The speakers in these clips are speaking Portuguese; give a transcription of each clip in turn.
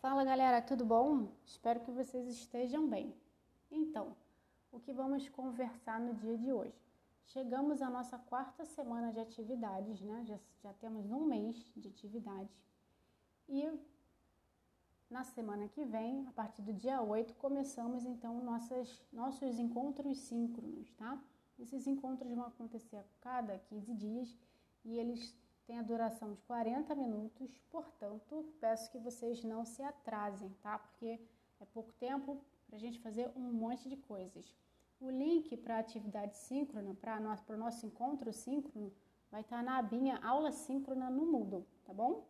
Fala galera, tudo bom? Espero que vocês estejam bem. Então, o que vamos conversar no dia de hoje? Chegamos à nossa quarta semana de atividades, né? Já, já temos um mês de atividade. E na semana que vem, a partir do dia 8, começamos então nossas, nossos encontros síncronos, tá? Esses encontros vão acontecer a cada 15 dias e eles têm a duração de 40 minutos, portanto, peço que vocês não se atrasem, tá? Porque é pouco tempo para a gente fazer um monte de coisas. O link para a atividade síncrona, para o nosso encontro síncrono, vai estar tá na abinha Aula Síncrona no Moodle, tá bom?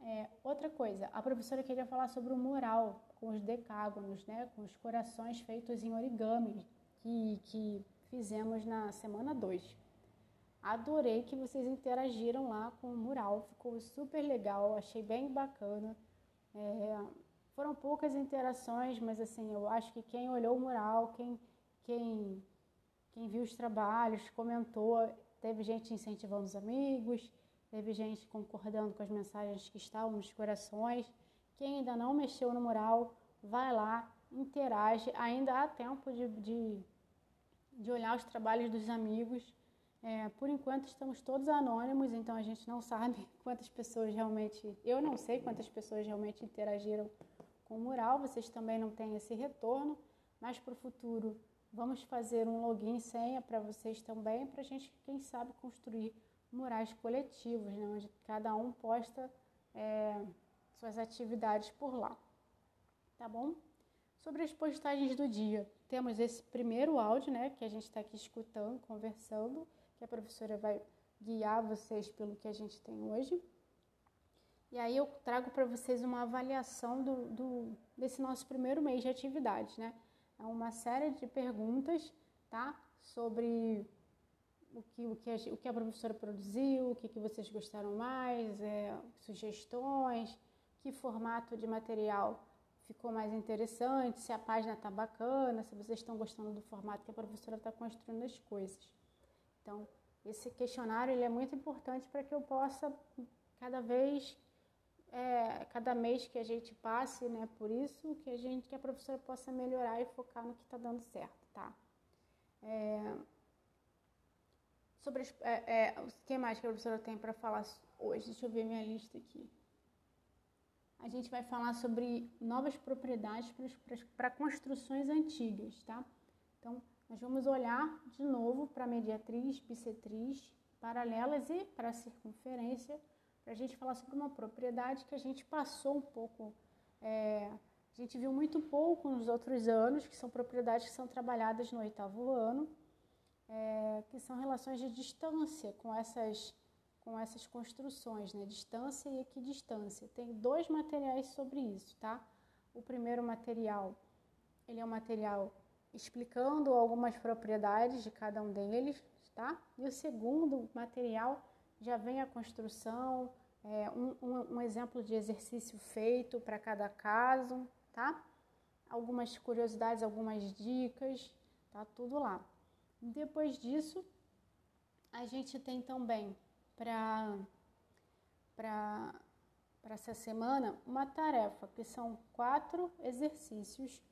É, outra coisa, a professora queria falar sobre o mural com os decágonos, né, com os corações feitos em origami que, que fizemos na semana 2. Adorei que vocês interagiram lá com o mural, ficou super legal, achei bem bacana. É, foram poucas interações, mas assim, eu acho que quem olhou o mural, quem, quem, quem viu os trabalhos, comentou, teve gente incentivando os amigos, Teve gente concordando com as mensagens que estavam nos corações. Quem ainda não mexeu no mural, vai lá, interage. Ainda há tempo de, de, de olhar os trabalhos dos amigos. É, por enquanto estamos todos anônimos, então a gente não sabe quantas pessoas realmente. Eu não sei quantas pessoas realmente interagiram com o mural, vocês também não têm esse retorno, mas para o futuro vamos fazer um login senha para vocês também, para a gente, quem sabe, construir murais coletivos, né, onde cada um posta é, suas atividades por lá. Tá bom? Sobre as postagens do dia, temos esse primeiro áudio, né, que a gente está aqui escutando, conversando, que a professora vai guiar vocês pelo que a gente tem hoje. E aí eu trago para vocês uma avaliação do, do, desse nosso primeiro mês de atividade, né? É uma série de perguntas, tá? Sobre o que, o que, a, o que a professora produziu, o que, que vocês gostaram mais, é, sugestões, que formato de material ficou mais interessante, se a página está bacana, se vocês estão gostando do formato que a professora está construindo as coisas. Então, esse questionário ele é muito importante para que eu possa, cada vez, é, cada mês que a gente passe né, por isso, que a gente, que a professora possa melhorar e focar no que está dando certo, tá? É, Sobre é, é, o que mais que a professora tem para falar hoje? Deixa eu ver minha lista aqui. A gente vai falar sobre novas propriedades para construções antigas, tá? Então, nós vamos olhar de novo para mediatriz, bissetriz, paralelas e para circunferência, para a gente falar sobre uma propriedade que a gente passou um pouco, é, a gente viu muito pouco nos outros anos, que são propriedades que são trabalhadas no oitavo ano, é, que são relações de distância com essas, com essas construções, né? distância e equidistância. Tem dois materiais sobre isso, tá? O primeiro material, ele é um material explicando algumas propriedades de cada um deles, tá? E o segundo material já vem a construção, é, um, um, um exemplo de exercício feito para cada caso, tá? Algumas curiosidades, algumas dicas, tá tudo lá. Depois disso, a gente tem também para essa semana uma tarefa, que são quatro exercícios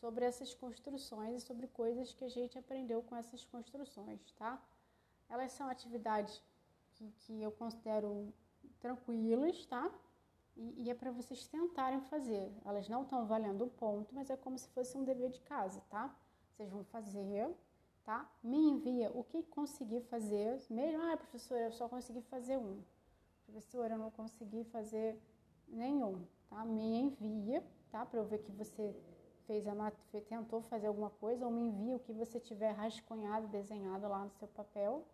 sobre essas construções e sobre coisas que a gente aprendeu com essas construções, tá? Elas são atividades que, que eu considero tranquilas, tá? E, e é para vocês tentarem fazer. Elas não estão valendo ponto, mas é como se fosse um dever de casa, tá? Vocês vão fazer tá? Me envia o que conseguir fazer, mesmo, ah, professora, eu só consegui fazer um. Professora, eu não consegui fazer nenhum, tá? Me envia, tá? Para eu ver que você fez a tentou fazer alguma coisa, ou me envia o que você tiver rascunhado, desenhado lá no seu papel.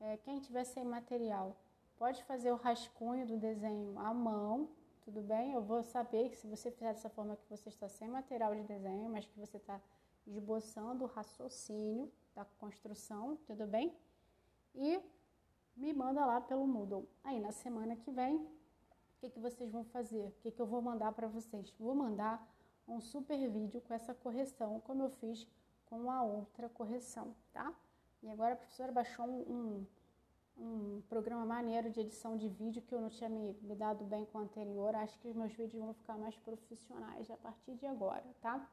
É, quem tiver sem material, pode fazer o rascunho do desenho à mão, tudo bem? Eu vou saber que se você fizer dessa forma que você está sem material de desenho, mas que você está esboçando o raciocínio da construção, tudo bem? E me manda lá pelo Moodle. Aí na semana que vem, o que, que vocês vão fazer? O que, que eu vou mandar para vocês? Vou mandar um super vídeo com essa correção, como eu fiz com a outra correção, tá? E agora a professora baixou um, um, programa maneiro de edição de vídeo que eu não tinha me, me dado bem com o anterior. Acho que os meus vídeos vão ficar mais profissionais a partir de agora, tá?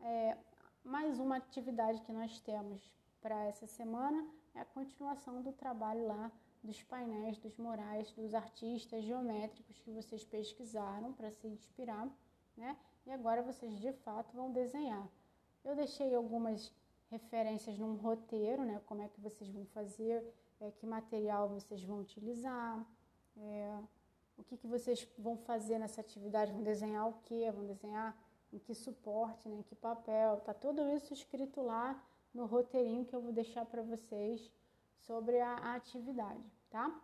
É, mais uma atividade que nós temos para essa semana é a continuação do trabalho lá dos painéis, dos morais, dos artistas geométricos que vocês pesquisaram para se inspirar, né? E agora vocês de fato vão desenhar. Eu deixei algumas referências num roteiro, né? Como é que vocês vão fazer, é, que material vocês vão utilizar, é, o que, que vocês vão fazer nessa atividade, vão desenhar o que, vão desenhar em que suporte, né? em que papel, tá tudo isso escrito lá no roteirinho que eu vou deixar para vocês sobre a, a atividade, tá?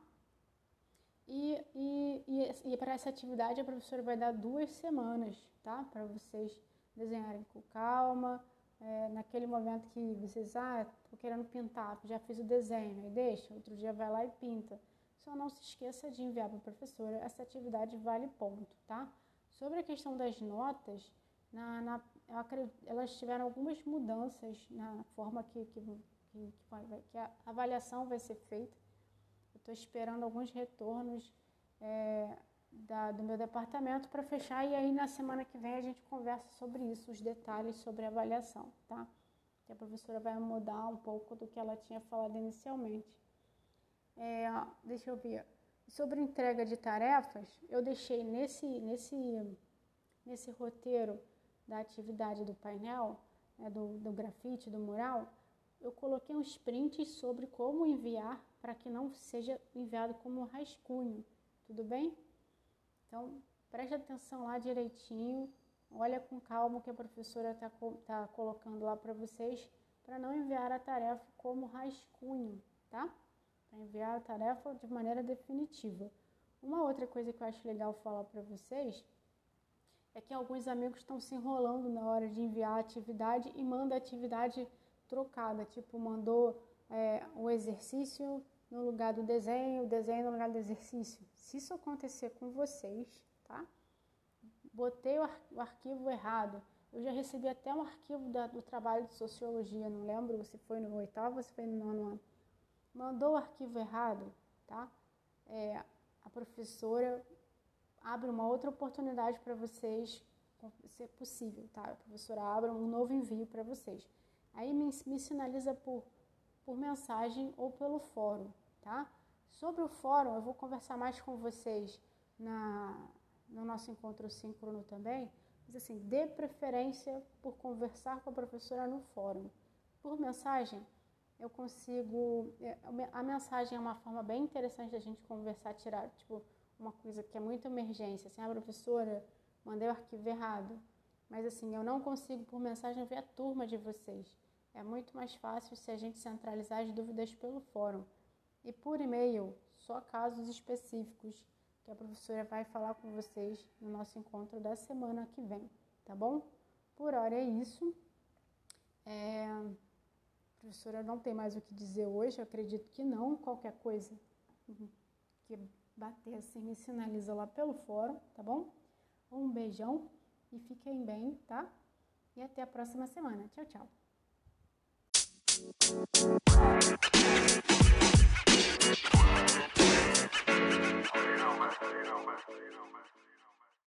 E, e, e, e para essa atividade a professora vai dar duas semanas, tá? Para vocês desenharem com calma, é, naquele momento que vocês, ah, tô querendo pintar, já fiz o desenho, e deixa, outro dia vai lá e pinta. Só não se esqueça de enviar para a professora, essa atividade vale ponto, tá? Sobre a questão das notas, na, na acredito, elas tiveram algumas mudanças na forma que, que, que, que a avaliação vai ser feita. Eu estou esperando alguns retornos é, da, do meu departamento para fechar e aí na semana que vem a gente conversa sobre isso, os detalhes sobre a avaliação, tá? Que a professora vai mudar um pouco do que ela tinha falado inicialmente. É, deixa eu ver. Sobre entrega de tarefas, eu deixei nesse, nesse, nesse roteiro da atividade do painel, né, do, do grafite, do mural, eu coloquei uns prints sobre como enviar para que não seja enviado como rascunho, tudo bem? Então, preste atenção lá direitinho, olha com calma o que a professora está tá colocando lá para vocês, para não enviar a tarefa como rascunho, tá? Para enviar a tarefa de maneira definitiva. Uma outra coisa que eu acho legal falar para vocês é que alguns amigos estão se enrolando na hora de enviar a atividade e manda a atividade trocada, tipo, mandou é, o exercício no lugar do desenho, o desenho no lugar do exercício. Se isso acontecer com vocês, tá? Botei o, ar o arquivo errado. Eu já recebi até um arquivo da, do trabalho de sociologia, não lembro se foi no oitavo ou se foi no nono ano. Mandou o arquivo errado, tá? É, a professora abre uma outra oportunidade para vocês, se é possível, tá? A professora abre um novo envio para vocês. Aí me, me sinaliza por, por mensagem ou pelo fórum, tá? Sobre o fórum, eu vou conversar mais com vocês na, no nosso encontro síncrono também, mas assim, dê preferência por conversar com a professora no fórum. Por mensagem, eu consigo. É, a mensagem é uma forma bem interessante da gente conversar, tirar, tipo, uma coisa que é muito emergência, assim, ah, professora, mandei o arquivo errado, mas assim, eu não consigo por mensagem ver a turma de vocês. É muito mais fácil se a gente centralizar as dúvidas pelo fórum. E por e-mail, só casos específicos que a professora vai falar com vocês no nosso encontro da semana que vem, tá bom? Por hora é isso. É... A professora não tem mais o que dizer hoje, eu acredito que não. Qualquer coisa que bater assim, me sinaliza lá pelo fórum, tá bom? Um beijão e fiquem bem, tá? E até a próxima semana. Tchau, tchau.